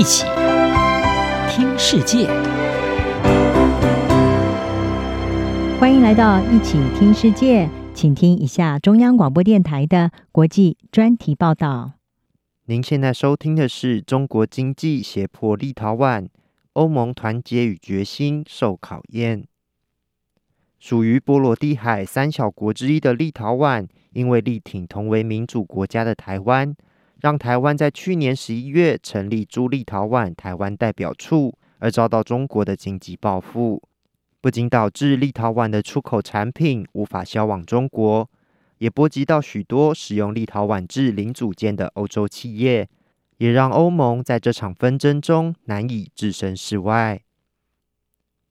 一起听世界，欢迎来到一起听世界，请听一下中央广播电台的国际专题报道。您现在收听的是中国经济胁迫立陶宛，欧盟团结与决心受考验。属于波罗的海三小国之一的立陶宛，因为力挺同为民主国家的台湾。让台湾在去年十一月成立驻立陶宛台湾代表处，而遭到中国的经济报复，不仅导致立陶宛的出口产品无法销往中国，也波及到许多使用立陶宛制零组件的欧洲企业，也让欧盟在这场纷争中难以置身事外。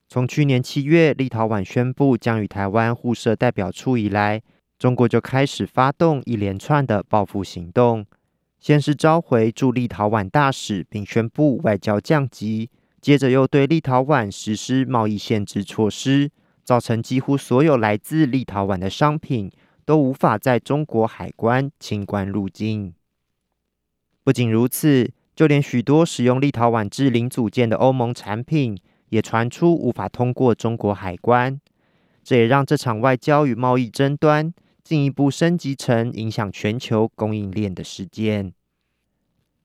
从去年七月立陶宛宣布将与台湾互设代表处以来，中国就开始发动一连串的报复行动。先是召回驻立陶宛大使，并宣布外交降级，接着又对立陶宛实施贸易限制措施，造成几乎所有来自立陶宛的商品都无法在中国海关清关入境。不仅如此，就连许多使用立陶宛制零组件的欧盟产品，也传出无法通过中国海关。这也让这场外交与贸易争端，进一步升级成影响全球供应链的事件。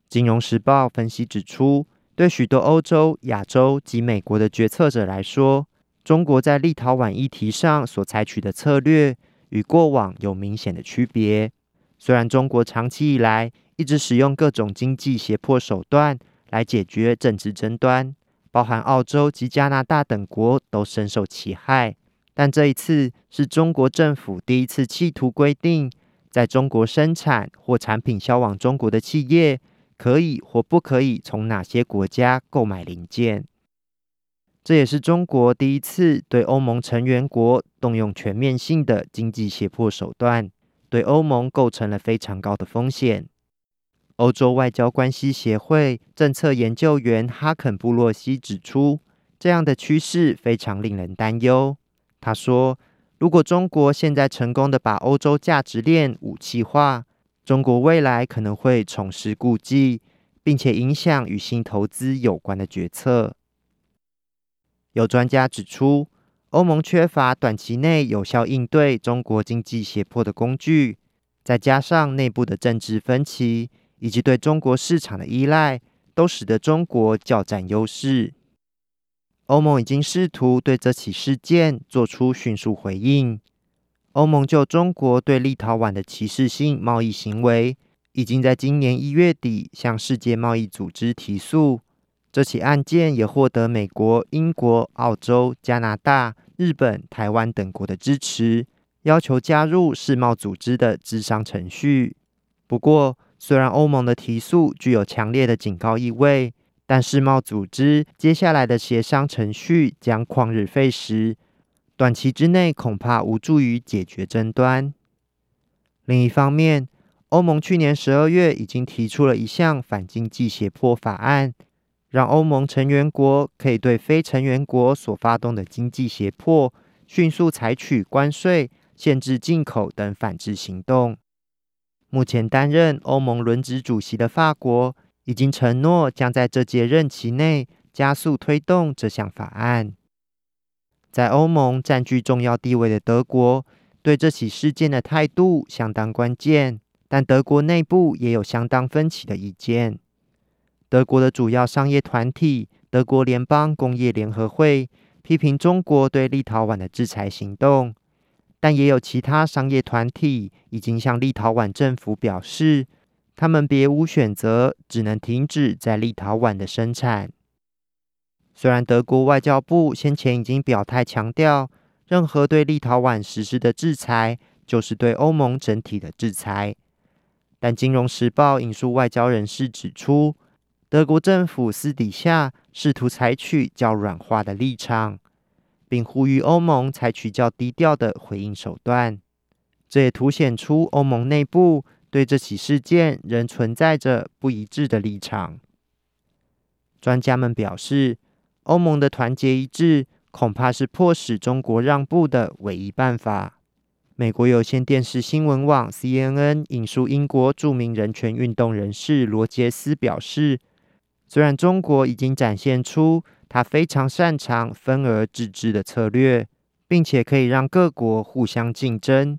金融时报分析指出，对许多欧洲、亚洲及美国的决策者来说，中国在立陶宛议题上所采取的策略与过往有明显的区别。虽然中国长期以来一直使用各种经济胁迫手段来解决政治争端，包含澳洲及加拿大等国都深受其害。但这一次是中国政府第一次企图规定，在中国生产或产品销往中国的企业，可以或不可以从哪些国家购买零件。这也是中国第一次对欧盟成员国动用全面性的经济胁迫手段，对欧盟构成了非常高的风险。欧洲外交关系协会政策研究员哈肯布洛西指出，这样的趋势非常令人担忧。他说：“如果中国现在成功的把欧洲价值链武器化，中国未来可能会重施故技，并且影响与新投资有关的决策。”有专家指出，欧盟缺乏短期内有效应对中国经济胁迫的工具，再加上内部的政治分歧以及对中国市场的依赖，都使得中国较占优势。欧盟已经试图对这起事件做出迅速回应。欧盟就中国对立陶宛的歧视性贸易行为，已经在今年一月底向世界贸易组织提诉。这起案件也获得美国、英国、澳洲、加拿大、日本、台湾等国的支持，要求加入世贸组织的咨商程序。不过，虽然欧盟的提诉具有强烈的警告意味。但世贸组织接下来的协商程序将旷日费时，短期之内恐怕无助于解决争端。另一方面，欧盟去年十二月已经提出了一项反经济胁迫法案，让欧盟成员国可以对非成员国所发动的经济胁迫，迅速采取关税、限制进口等反制行动。目前担任欧盟轮值主席的法国，已经承诺将在这届任期内加速推动这项法案。在欧盟占据重要地位的德国，对这起事件的态度相当关键，但德国内部也有相当分歧的意见。德国的主要商业团体德国联邦工业联合会批评中国对立陶宛的制裁行动，但也有其他商业团体已经向立陶宛政府表示。他们别无选择，只能停止在立陶宛的生产。虽然德国外交部先前已经表态强调，任何对立陶宛实施的制裁就是对欧盟整体的制裁，但《金融时报》引述外交人士指出，德国政府私底下试图采取较软化的立场，并呼吁欧盟采取较低调的回应手段。这也凸显出欧盟内部。对这起事件仍存在着不一致的立场。专家们表示，欧盟的团结一致恐怕是迫使中国让步的唯一办法。美国有线电视新闻网 CNN 引述英国著名人权运动人士罗杰斯表示，虽然中国已经展现出他非常擅长分而治之的策略，并且可以让各国互相竞争，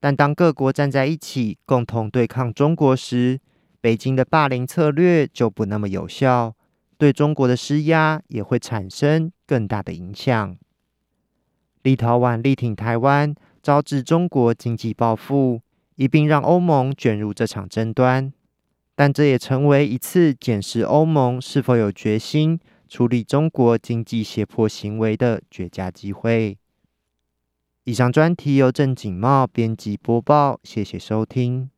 但当各国站在一起共同对抗中国时，北京的霸凌策略就不那么有效，对中国的施压也会产生更大的影响。立陶宛力挺台湾，招致中国经济报复，一并让欧盟卷入这场争端。但这也成为一次检视欧盟是否有决心处理中国经济胁迫行为的绝佳机会。以上专题由郑景茂编辑播报，谢谢收听。